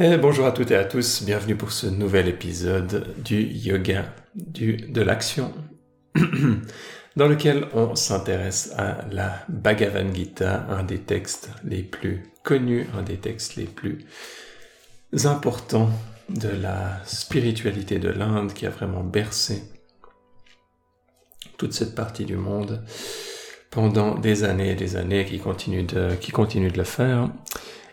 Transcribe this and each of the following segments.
Et bonjour à toutes et à tous, bienvenue pour ce nouvel épisode du yoga de l'action, dans lequel on s'intéresse à la Bhagavad Gita, un des textes les plus connus, un des textes les plus importants de la spiritualité de l'Inde qui a vraiment bercé toute cette partie du monde pendant des années et des années qui continue qui continue de le faire.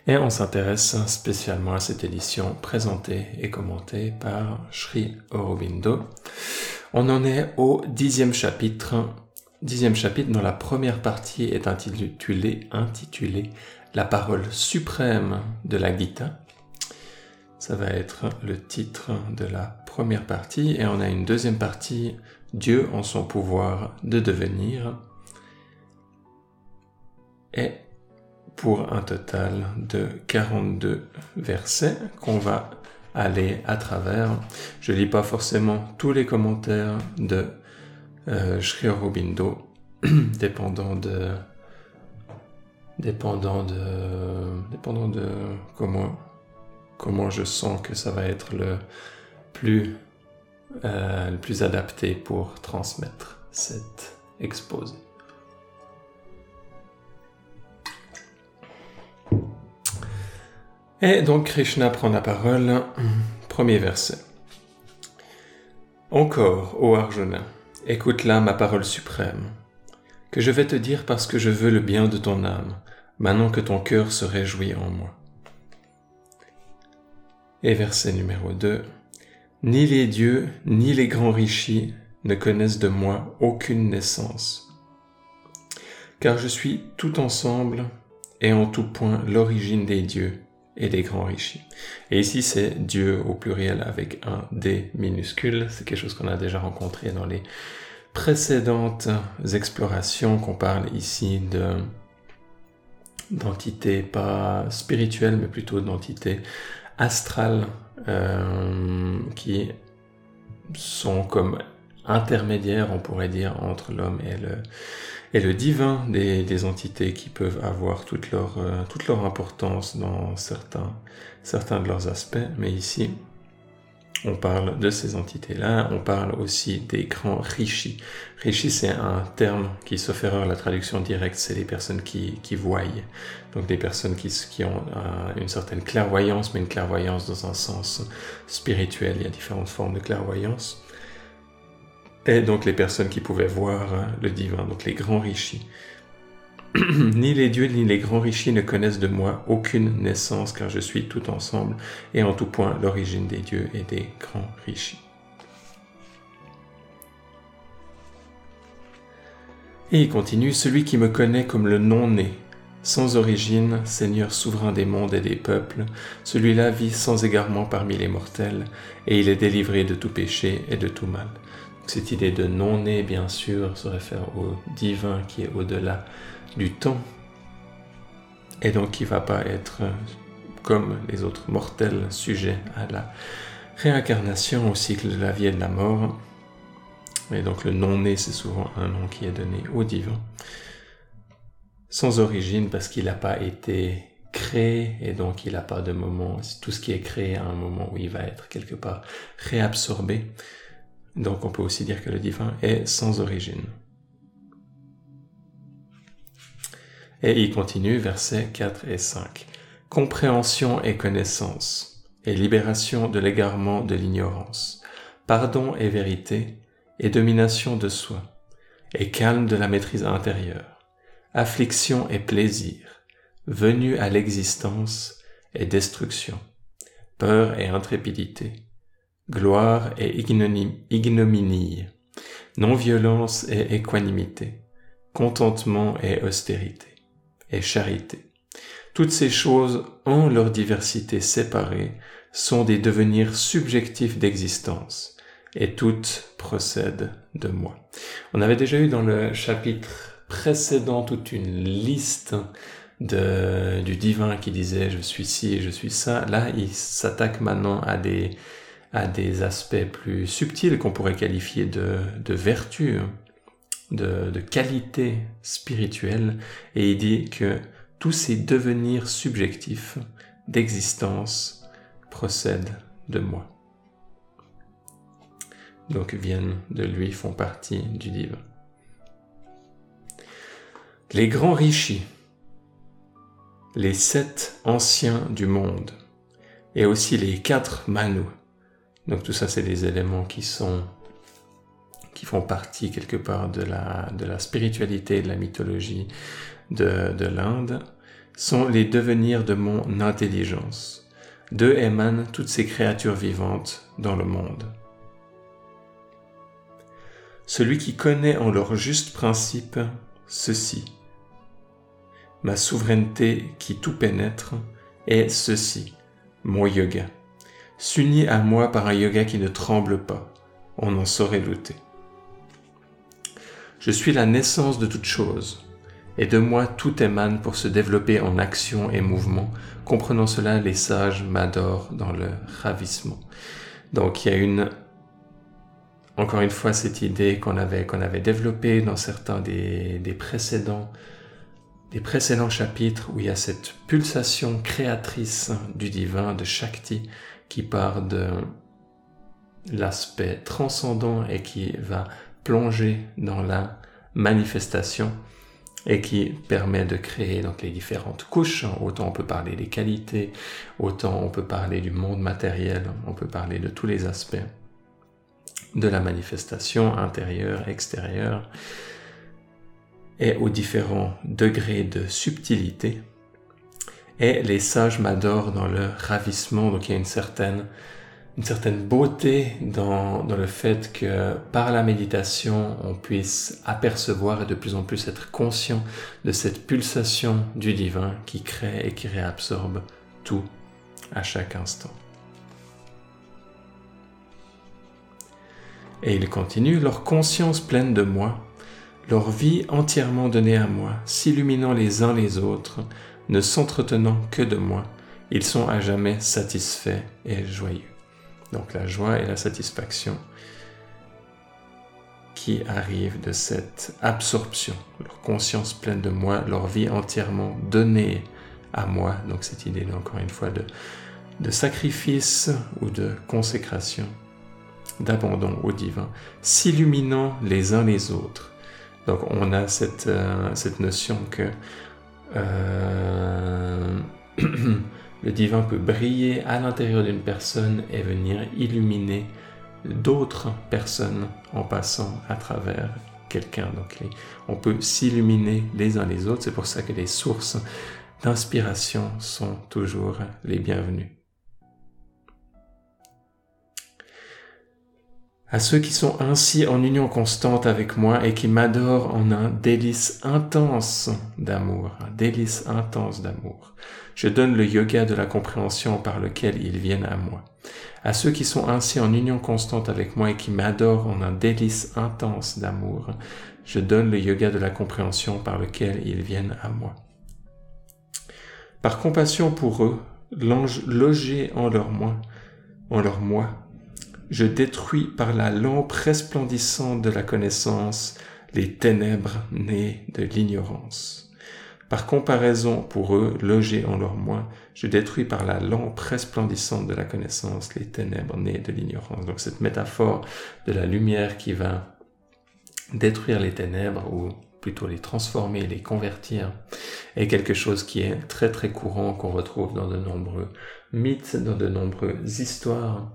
Et on s'intéresse spécialement à cette édition présentée et commentée par Sri Aurobindo. On en est au dixième chapitre, dixième chapitre dont la première partie est intitulée, intitulée La parole suprême de la Gita. Ça va être le titre de la première partie et on a une deuxième partie, Dieu en son pouvoir de devenir. Pour un total de 42 versets qu'on va aller à travers. Je lis pas forcément tous les commentaires de euh, Sri Aurobindo, dépendant de dépendant de dépendant de comment comment je sens que ça va être le plus euh, le plus adapté pour transmettre cette exposé. Et donc Krishna prend la parole, premier verset. Encore, ô Arjuna, écoute là ma parole suprême, que je vais te dire parce que je veux le bien de ton âme, maintenant que ton cœur se réjouit en moi. Et verset numéro 2. Ni les dieux, ni les grands rishis ne connaissent de moi aucune naissance, car je suis tout ensemble et en tout point l'origine des dieux et des grands rishis. Et ici, c'est Dieu au pluriel avec un D minuscule. C'est quelque chose qu'on a déjà rencontré dans les précédentes explorations qu'on parle ici de d'entités pas spirituelles, mais plutôt d'entités astrales euh, qui sont comme intermédiaires, on pourrait dire, entre l'homme et le, et le divin des, entités qui peuvent avoir toute leur, euh, toute leur importance dans certains, certains de leurs aspects. Mais ici, on parle de ces entités-là, on parle aussi des grands rishis. Rishi, c'est un terme qui, sauf erreur, la traduction directe, c'est les personnes qui, qui voient. Donc des personnes qui, qui ont euh, une certaine clairvoyance, mais une clairvoyance dans un sens spirituel. Il y a différentes formes de clairvoyance et donc les personnes qui pouvaient voir hein, le divin, donc les grands rishis. ni les dieux ni les grands rishis ne connaissent de moi aucune naissance, car je suis tout ensemble et en tout point l'origine des dieux et des grands rishis. Et il continue, celui qui me connaît comme le non-né, sans origine, Seigneur souverain des mondes et des peuples, celui-là vit sans égarement parmi les mortels, et il est délivré de tout péché et de tout mal. Cette idée de non-né, bien sûr, se réfère au divin qui est au-delà du temps, et donc qui ne va pas être, comme les autres mortels, sujet à la réincarnation, au cycle de la vie et de la mort. Et donc le non-né, c'est souvent un nom qui est donné au divin, sans origine parce qu'il n'a pas été créé et donc il n'a pas de moment, tout ce qui est créé à un moment où il va être quelque part réabsorbé. Donc on peut aussi dire que le divin est sans origine. Et il continue, versets 4 et 5. Compréhension et connaissance, et libération de l'égarement de l'ignorance, pardon et vérité, et domination de soi, et calme de la maîtrise intérieure, affliction et plaisir, venue à l'existence et destruction, peur et intrépidité, gloire et ignominie, non-violence et équanimité, contentement et austérité, et charité. Toutes ces choses, en leur diversité séparée, sont des devenirs subjectifs d'existence, et toutes procèdent de moi. On avait déjà eu dans le chapitre précédent toute une liste du divin qui disait je suis ci je suis ça. Là, il s'attaque maintenant à des, à des aspects plus subtils qu'on pourrait qualifier de, vertu, de, de qualité spirituelle, et il dit que tous ces devenirs subjectifs d'existence procèdent de moi. Donc viennent de lui, font partie du divin. Les grands rishis, les sept anciens du monde, et aussi les quatre manus. Donc tout ça, c'est des éléments qui sont qui font partie quelque part de la, de la spiritualité, de la mythologie de, de l'Inde, sont les devenirs de mon intelligence. D'eux émanent toutes ces créatures vivantes dans le monde. Celui qui connaît en leur juste principe ceci. Ma souveraineté qui tout pénètre est ceci, mon yoga. S'unit à moi par un yoga qui ne tremble pas, on en saurait douter. Je suis la naissance de toute chose, et de moi tout émane pour se développer en action et mouvement. Comprenant cela, les sages m'adorent dans le ravissement. Donc il y a une encore une fois cette idée qu'on avait avait développée dans certains des, des précédents des précédents chapitres où il y a cette pulsation créatrice du divin de Shakti qui part de l'aspect transcendant et qui va plonger dans la manifestation et qui permet de créer donc les différentes couches. Autant on peut parler des qualités, autant on peut parler du monde matériel, on peut parler de tous les aspects de la manifestation intérieure, extérieure, et aux différents degrés de subtilité. Et les sages m'adorent dans le ravissement, donc il y a une certaine une certaine beauté dans, dans le fait que par la méditation, on puisse apercevoir et de plus en plus être conscient de cette pulsation du divin qui crée et qui réabsorbe tout à chaque instant. Et il continue, leur conscience pleine de moi, leur vie entièrement donnée à moi, s'illuminant les uns les autres, ne s'entretenant que de moi, ils sont à jamais satisfaits et joyeux. Donc la joie et la satisfaction qui arrivent de cette absorption, leur conscience pleine de moi, leur vie entièrement donnée à moi. Donc cette idée, encore une fois, de, de sacrifice ou de consécration, d'abandon au divin, s'illuminant les uns les autres. Donc on a cette, euh, cette notion que euh, le divin peut briller à l'intérieur d'une personne et venir illuminer d'autres personnes en passant à travers quelqu'un. Donc on peut s'illuminer les uns les autres. C'est pour ça que les sources d'inspiration sont toujours les bienvenues. À ceux qui sont ainsi en union constante avec moi et qui m'adorent en un délice intense d'amour, un délice intense d'amour. Je donne le yoga de la compréhension par lequel ils viennent à moi. À ceux qui sont ainsi en union constante avec moi et qui m'adorent en un délice intense d'amour, je donne le yoga de la compréhension par lequel ils viennent à moi. Par compassion pour eux, l'ange logé en leur moi, en leur moi, je détruis par la lampe resplendissante de la connaissance les ténèbres nées de l'ignorance. Par comparaison, pour eux, logés en leur moi, je détruis par la lampe resplendissante de la connaissance les ténèbres nées de l'ignorance. Donc cette métaphore de la lumière qui va détruire les ténèbres ou plutôt les transformer, les convertir, est quelque chose qui est très très courant, qu'on retrouve dans de nombreux mythes, dans de nombreuses histoires.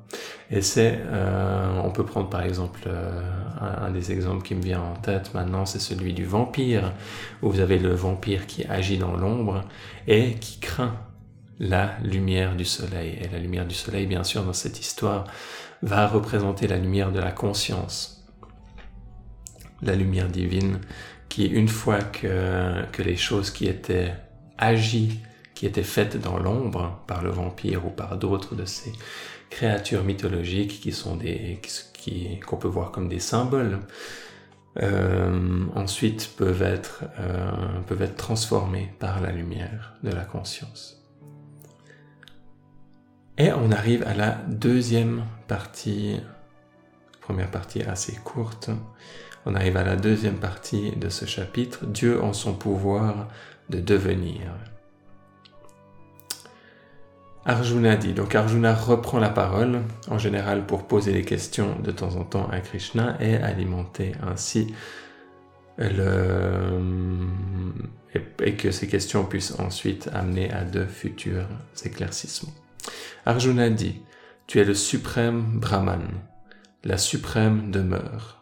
Et c'est, euh, on peut prendre par exemple euh, un, des exemples qui me vient en tête maintenant, c'est celui du vampire, où vous avez le vampire qui agit dans l'ombre et qui craint la lumière du soleil. Et la lumière du soleil, bien sûr, dans cette histoire, va représenter la lumière de la conscience, la lumière divine, qui une fois que, les choses qui étaient agies qui étaient faites dans l'ombre par le vampire ou par d'autres de ces créatures mythologiques qui sont des qu'on peut voir comme des symboles euh, ensuite peuvent être euh, peuvent être transformés par la lumière de la conscience. Et on arrive à la deuxième partie première partie assez courte on arrive à la deuxième partie de ce chapitre Dieu en son pouvoir de devenir Arjuna dit, donc Arjuna reprend la parole, en général pour poser des questions de temps en temps à Krishna et alimenter ainsi le... et que ces questions puissent ensuite amener à de futurs éclaircissements. Arjuna dit, tu es le suprême Brahman, la suprême demeure,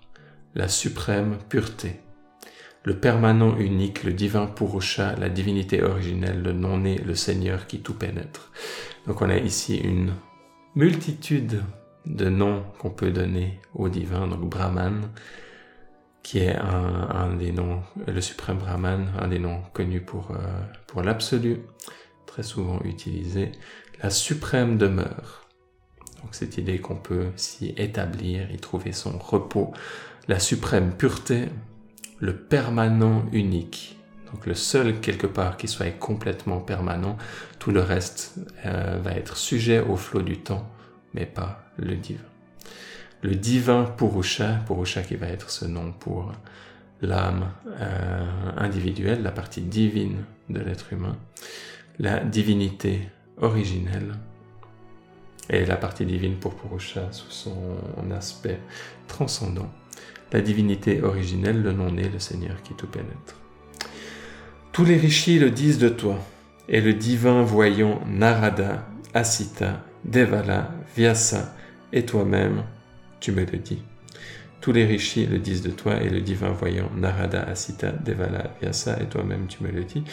la suprême pureté, le permanent unique, le divin Purusha, la divinité originelle, le non-né, le Seigneur qui tout pénètre. Donc on a ici une multitude de noms qu'on peut donner au divin, donc Brahman, qui est un, des noms, le suprême Brahman, un des noms connus pour, euh, pour l'absolu, très souvent utilisé, la suprême demeure. Donc cette idée qu'on peut s'y établir, y trouver son repos, la suprême pureté, le permanent unique. Donc le seul quelque part qui soit complètement permanent, tout le reste euh, va être sujet au flot du temps, mais pas le divin. Le divin Purusha, Purusha qui va être ce nom pour l'âme euh, individuelle, la partie divine de l'être humain, la divinité originelle, et la partie divine pour Purusha sous son aspect transcendant la divinité originelle, le non-né, le Seigneur qui tout pénètre. Tous les rishis le disent de toi, et le divin voyant Narada, Asita, Devala, Vyasa, et toi-même, tu me le dis. Tous les rishis le disent de toi, et le divin voyant Narada, Asita, Devala, Vyasa, et toi-même, tu me le dis.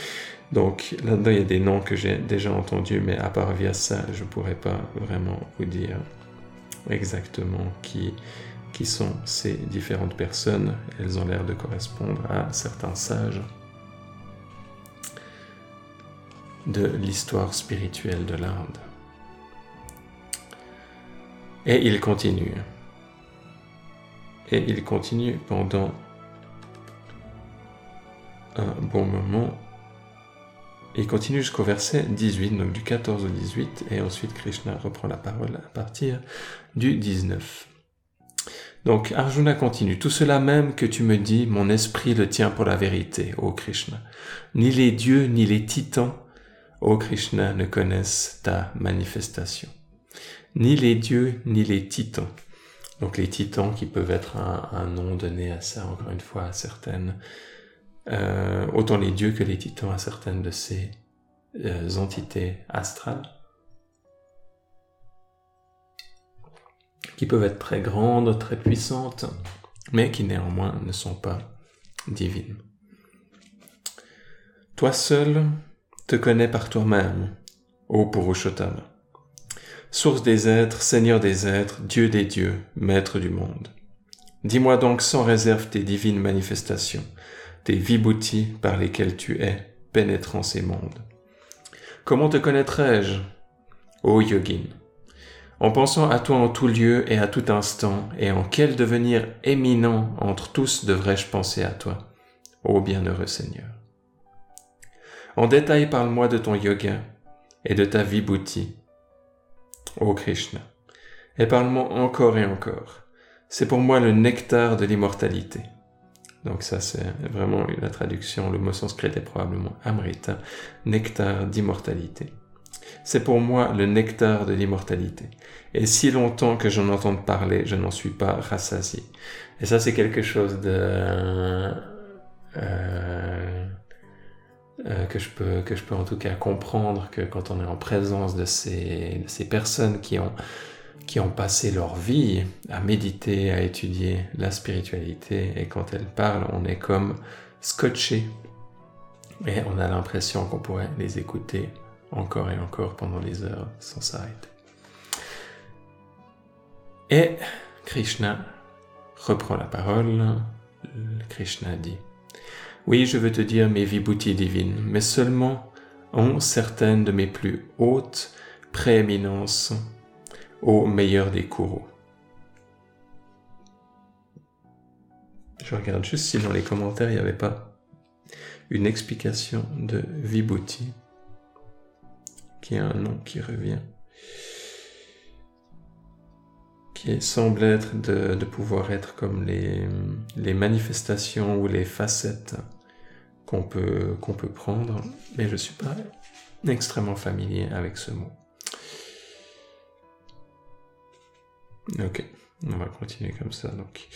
Donc là-dedans, il y a des noms que j'ai déjà entendus, mais à part Vyasa, je ne pourrais pas vraiment vous dire exactement qui qui sont ces différentes personnes. Elles ont l'air de correspondre à certains sages de l'histoire spirituelle de l'Inde. Et il continue. Et il continue pendant un bon moment. Il continue jusqu'au verset 18, donc du 14 au 18, et ensuite Krishna reprend la parole à partir du 19. Donc Arjuna continue. Tout cela même que tu me dis, mon esprit le tient pour la vérité, ô Krishna. Ni les dieux ni les titans, ô Krishna, ne connaissent ta manifestation. Ni les dieux ni les titans. Donc les titans qui peuvent être un, nom donné à ça, encore une fois, à certaines, euh, autant les dieux que les titans à certaines de ces euh, entités astrales. Qui peuvent être très grandes, très puissantes, mais qui néanmoins ne sont pas divines. Toi seul te connais par toi-même, ô Purushottama, source des êtres, Seigneur des êtres, Dieu des dieux, Maître du monde. Dis-moi donc sans réserve tes divines manifestations, tes vibhutis par lesquels tu es, pénétrant ces mondes. Comment te connaîtrais-je, ô yogin? En pensant à toi en tout lieu et à tout instant, et en quel devenir éminent entre tous devrais-je penser à toi, ô bienheureux Seigneur. En détail parle-moi de ton yoga et de ta vibhuti, ô Krishna, et parle-moi encore et encore. C'est pour moi le nectar de l'immortalité. Donc ça c'est vraiment la traduction, le mot sanskrit est probablement amrita, nectar d'immortalité. C'est pour moi le nectar de l'immortalité. Et si longtemps que j'en entends parler, je n'en suis pas rassasié. Et ça, c'est quelque chose de euh, euh, que je peux que je peux en tout cas comprendre que quand on est en présence de ces de ces personnes qui ont qui ont passé leur vie à méditer, à étudier la spiritualité, et quand elles parlent, on est comme scotché, et on a l'impression qu'on pourrait les écouter encore et encore pendant les heures sans s'arrêter. Et Krishna reprend la parole. Krishna dit, Oui, je veux te dire mes vibhutis divines, mais seulement en certaines de mes plus hautes prééminences au meilleur des courroux. Je regarde juste si dans les commentaires il n'y avait pas une explication de vibhuti qui est un nom qui revient, qui semble être de, pouvoir être comme les, manifestations ou les facettes qu'on peut, peut prendre, mais je ne suis pas extrêmement familier avec ce mot. Ok, on va continuer comme ça. Donc,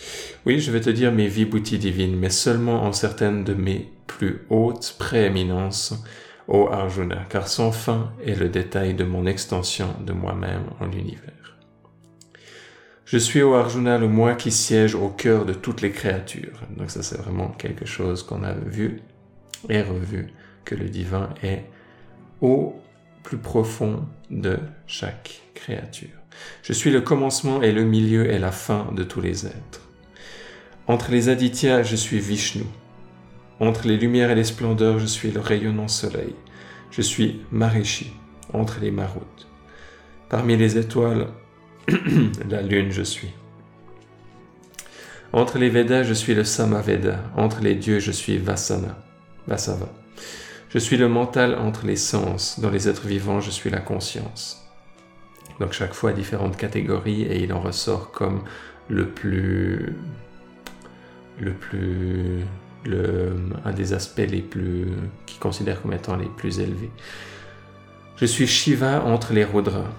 oui, je vais te dire mes vibhutis divines, mais seulement en certaines de mes plus hautes prééminences ô Arjuna, car sans fin est le détail de mon extension de moi-même en l'univers. Je suis au Arjuna le moi qui siège au cœur de toutes les créatures. Donc ça c'est vraiment quelque chose qu'on a vu et revu, que le divin est au plus profond de chaque créature. Je suis le commencement et le milieu et la fin de tous les êtres. Entre les Adityas, je suis Vishnu. Entre les lumières et les splendeurs, je suis le rayonnant soleil. Je suis Marishi, entre les Maruts. Parmi les étoiles, la lune, je suis. Entre les Védas, je suis le Samaveda. Entre les dieux, je suis Vasana, Vasava. Je suis le mental entre les sens. Dans les êtres vivants, je suis la conscience. Donc chaque fois différentes catégories et il en ressort comme le plus, le plus, un des aspects les plus, qui considère comme étant les plus élevés. Je suis Shiva entre les Rudras,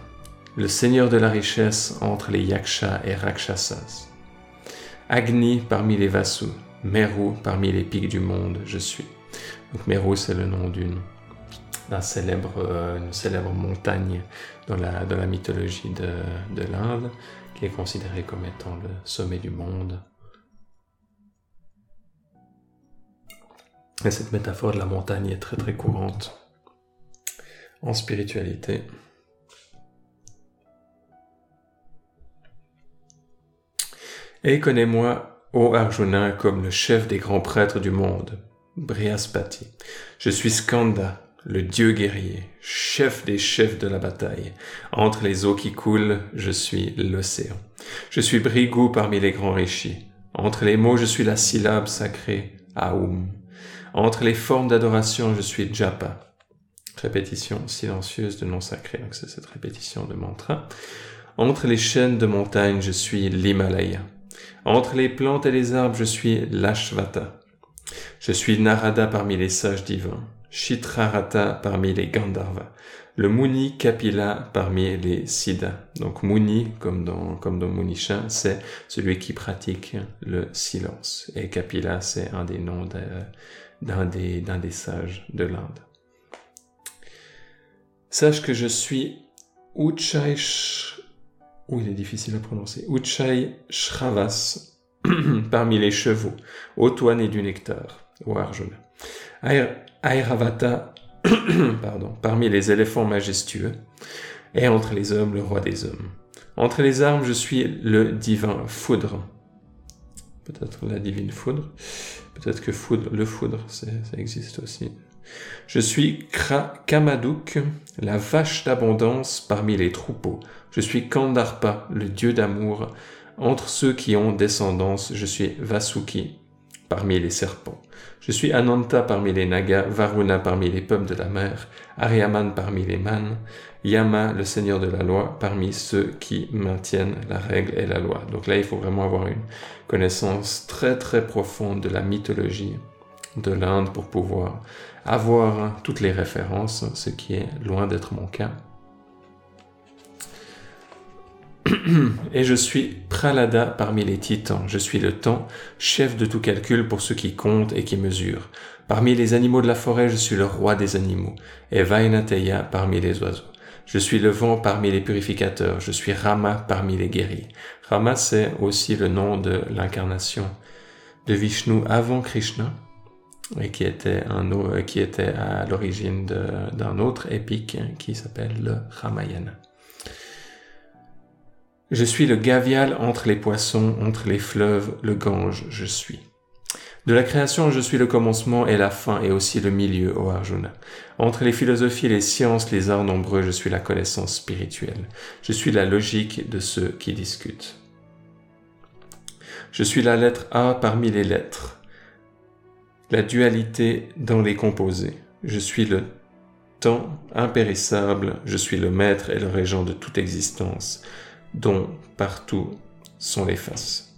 le seigneur de la richesse entre les Yaksha et Rakshasas. Agni parmi les Vasus, Meru parmi les pics du monde, je suis. Donc Meru, c'est le nom d'une célèbre, euh, une célèbre montagne dans la, dans la mythologie de, de l'Inde, qui est considérée comme étant le sommet du monde. Et cette métaphore de la montagne est très très courante en spiritualité. Et connais-moi, ô Arjuna, comme le chef des grands prêtres du monde, Brihaspati. Je suis Skanda, le dieu guerrier, chef des chefs de la bataille. Entre les eaux qui coulent, je suis l'océan. Je suis Brigu parmi les grands rishis. Entre les mots, je suis la syllabe sacrée, Aum. Entre les formes d'adoration, je suis Japa. Répétition silencieuse de nom sacré, donc c'est cette répétition de mantra. Entre les chaînes de montagne, je suis l'Himalaya. Entre les plantes et les arbres, je suis l'Ashvata. Je suis Narada parmi les sages divins, Chitrarata parmi les Gandharvas, le Muni Kapila parmi les Siddhas. Donc Muni, comme dans, comme dans Munisha, c'est celui qui pratique le silence. Et Kapila, c'est un des noms d'un des, d'un des sages de l'Inde. Sache que je suis Uchai où il est difficile à prononcer, Uchai Shravas, parmi les chevaux, Otoine et du nectar, ou Arjuna. Airavata, pardon, parmi les éléphants majestueux, et entre les hommes, le roi des hommes. Entre les armes, je suis le divin foudre. Peut-être la divine foudre. Peut-être que le foudre, ça existe aussi. Je suis Kamaduk, la vache d'abondance parmi les troupeaux. Je suis Kandarpa, le dieu d'amour. Entre ceux qui ont descendance, je suis Vasuki, parmi les serpents. Je suis Ananta parmi les Nagas, Varuna parmi les peuples de la mer, Aryaman parmi les manes, Yama, le seigneur de la loi, parmi ceux qui maintiennent la règle et la loi. Donc là, il faut vraiment avoir une connaissance très très profonde de la mythologie de l'Inde pour pouvoir avoir toutes les références, ce qui est loin d'être mon cas. Et je suis Pralada parmi les titans. Je suis le temps, chef de tout calcul pour ceux qui comptent et qui mesurent. Parmi les animaux de la forêt, je suis le roi des animaux. Et Vainateya parmi les oiseaux. Je suis le vent parmi les purificateurs. Je suis Rama parmi les guerriers. Rama, c'est aussi le nom de l'incarnation de Vishnu avant Krishna et qui était, un, qui était à l'origine d'un autre épique qui s'appelle le Ramayana. Je suis le gavial entre les poissons, entre les fleuves, le Gange, je suis. De la création, je suis le commencement et la fin et aussi le milieu, ô Arjuna. Entre les philosophies, les sciences, les arts nombreux, je suis la connaissance spirituelle. Je suis la logique de ceux qui discutent. Je suis la lettre A parmi les lettres, la dualité dans les composés. Je suis le temps impérissable, je suis le maître et le régent de toute existence dont partout sont les faces.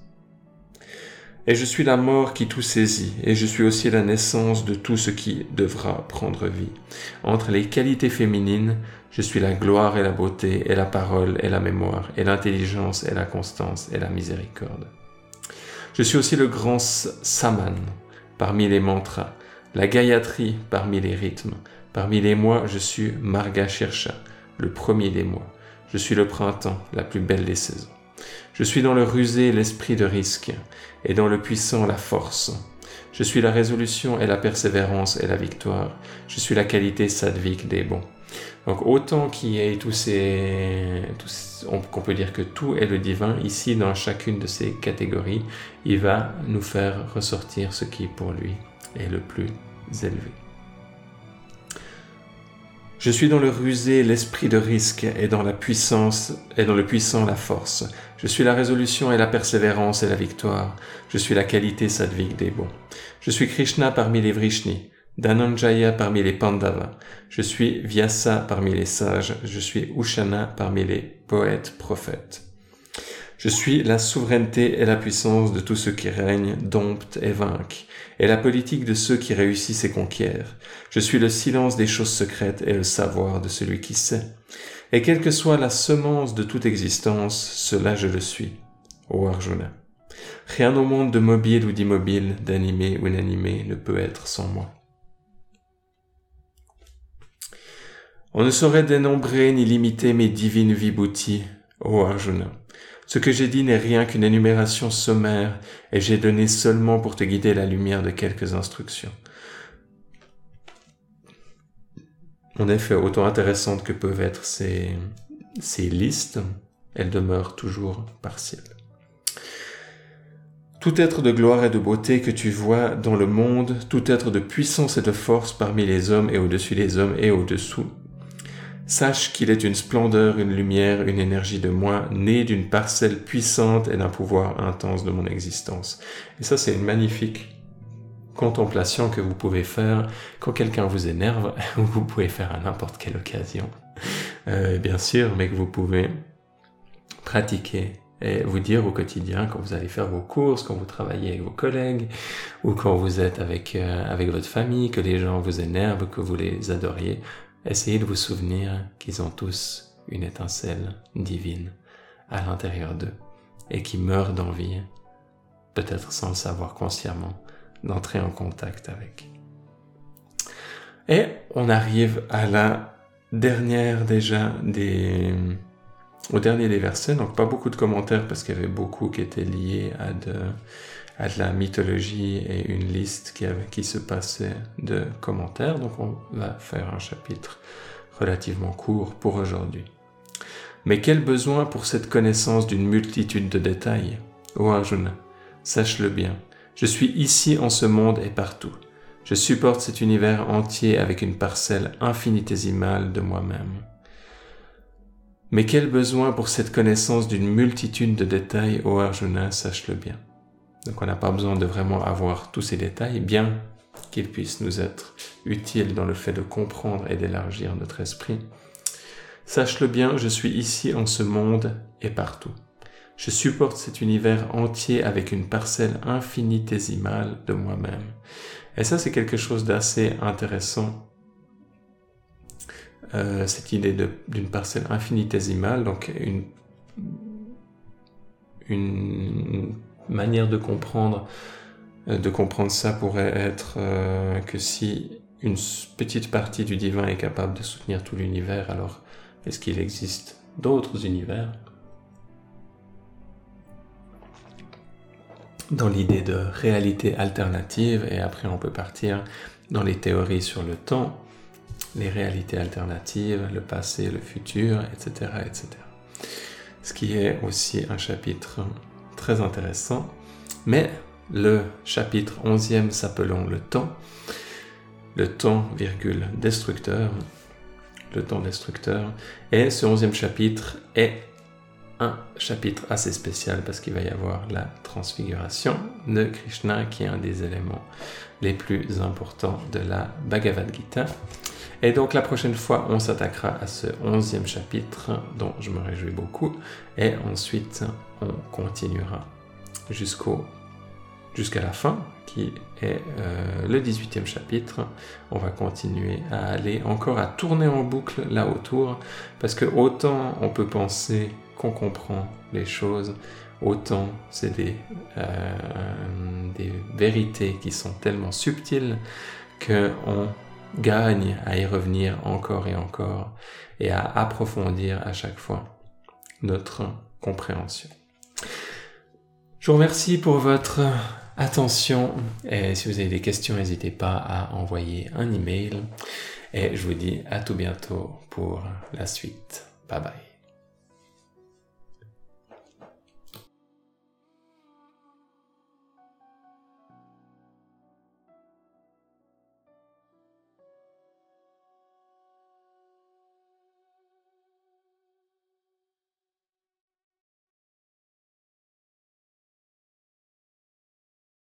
Et je suis la mort qui tout saisit, et je suis aussi la naissance de tout ce qui devra prendre vie. Entre les qualités féminines, Je suis la gloire et la beauté et la parole et la mémoire et l'intelligence et la constance et la miséricorde. Je suis aussi le grand saman parmi les mantras, la gayatri parmi les rythmes. Parmi les mois, je suis Marga Shirsha, le premier des mois. Je suis le printemps, la plus belle des saisons. Je suis dans le rusé l'esprit de risque, et dans le puissant la force. Je suis la résolution et la persévérance et la victoire. Je suis la qualité sadvique des bons. Donc autant qu'il y ait tous ces... qu'on peut dire que tout est le divin, ici dans chacune de ces catégories, il va nous faire ressortir ce qui pour lui est le plus élevé. Je suis dans le rusé l'esprit de risque et dans la puissance et dans le puissant la force. Je suis la résolution et la persévérance et la victoire. Je suis la qualité sadvik des bons. Je suis Krishna parmi les Vrishni, Dhananjaya parmi les Pandavas. Je suis Vyasa parmi les sages. Je suis Ushana parmi les poètes prophètes. Je suis la souveraineté et la puissance de tous ceux qui règnent, domptent et vainquent, et la politique de ceux qui réussissent et conquièrent. Je suis le silence des choses secrètes et le savoir de celui qui sait. Et quelle que soit la semence de toute existence, cela je le suis. Ô Arjuna. Rien au monde de mobile ou d'immobile, d'animé ou inanimé ne peut être sans moi. On ne saurait dénombrer ni limiter mes divines vibhutis, ô Arjuna. Ce que j'ai dit n'est rien qu'une énumération sommaire, et j'ai donné seulement pour te guider la lumière de quelques instructions. En effet, autant intéressantes que peuvent être ces, listes, elles demeurent toujours partielles. Tout être de gloire et de beauté que tu vois dans le monde, tout être de puissance et de force parmi les hommes et au-dessus des hommes et au-dessous Sache qu'il est une splendeur, une lumière, une énergie de moi, née d'une parcelle puissante et d'un pouvoir intense de mon existence. Et ça, c'est une magnifique contemplation que vous pouvez faire quand quelqu'un vous énerve, ou vous pouvez faire à n'importe quelle occasion, euh, bien sûr, mais que vous pouvez pratiquer et vous dire au quotidien quand vous allez faire vos courses, quand vous travaillez avec vos collègues, ou quand vous êtes avec, euh, avec votre famille, que les gens vous énervent, que vous les adoriez, Essayez de vous souvenir qu'ils ont tous une étincelle divine à l'intérieur d'eux et qui meurent d'envie, peut-être sans le savoir consciemment, d'entrer en contact avec. Et on arrive à la dernière déjà des au dernier des versets, donc pas beaucoup de commentaires parce qu'il y avait beaucoup qui étaient liés à de à de la mythologie et une liste qui, qui se passait de commentaires. Donc on va faire un chapitre relativement court pour aujourd'hui. Mais quel besoin pour cette connaissance d'une multitude de détails Ô Arjuna, sache-le bien, je suis ici en ce monde et partout. Je supporte cet univers entier avec une parcelle infinitésimale de moi-même. Mais quel besoin pour cette connaissance d'une multitude de détails, ô Arjuna, sache-le bien. Donc on n'a pas besoin de vraiment avoir tous ces détails, bien qu'ils puissent nous être utiles dans le fait de comprendre et d'élargir notre esprit. Sache-le bien, je suis ici en ce monde et partout. Je supporte cet univers entier avec une parcelle infinitésimale de moi-même. Et ça, c'est quelque chose d'assez intéressant. Euh, cette idée d'une parcelle infinitésimale, donc une, manière de comprendre, euh, de comprendre ça pourrait être euh, que si une petite partie du divin est capable de soutenir tout l'univers, alors est-ce qu'il existe d'autres univers? Dans l'idée de réalité alternative, et après on peut partir dans les théories sur le temps, les réalités alternatives, le passé, le futur, etc. etc. Ce qui est aussi un chapitre très intéressant. Mais le chapitre 11e s'appelant le temps, le temps, virgule, destructeur, le temps destructeur, et ce 11e chapitre est un chapitre assez spécial parce qu'il va y avoir la transfiguration de Krishna qui est un des éléments les plus importants de la Bhagavad Gita. Et donc la prochaine fois, on s'attaquera à ce onzième chapitre dont je me réjouis beaucoup. Et ensuite, on continuera jusqu'à la fin, qui est euh, le 18e chapitre. On va continuer à aller encore à tourner en boucle là autour, parce que autant on peut penser comprend les choses, autant c'est des, euh, des vérités qui sont tellement subtiles qu'on gagne à y revenir encore et encore et à approfondir à chaque fois notre compréhension. Je vous remercie pour votre attention et si vous avez des questions, n'hésitez pas à envoyer un email et je vous dis à tout bientôt pour la suite. Bye bye.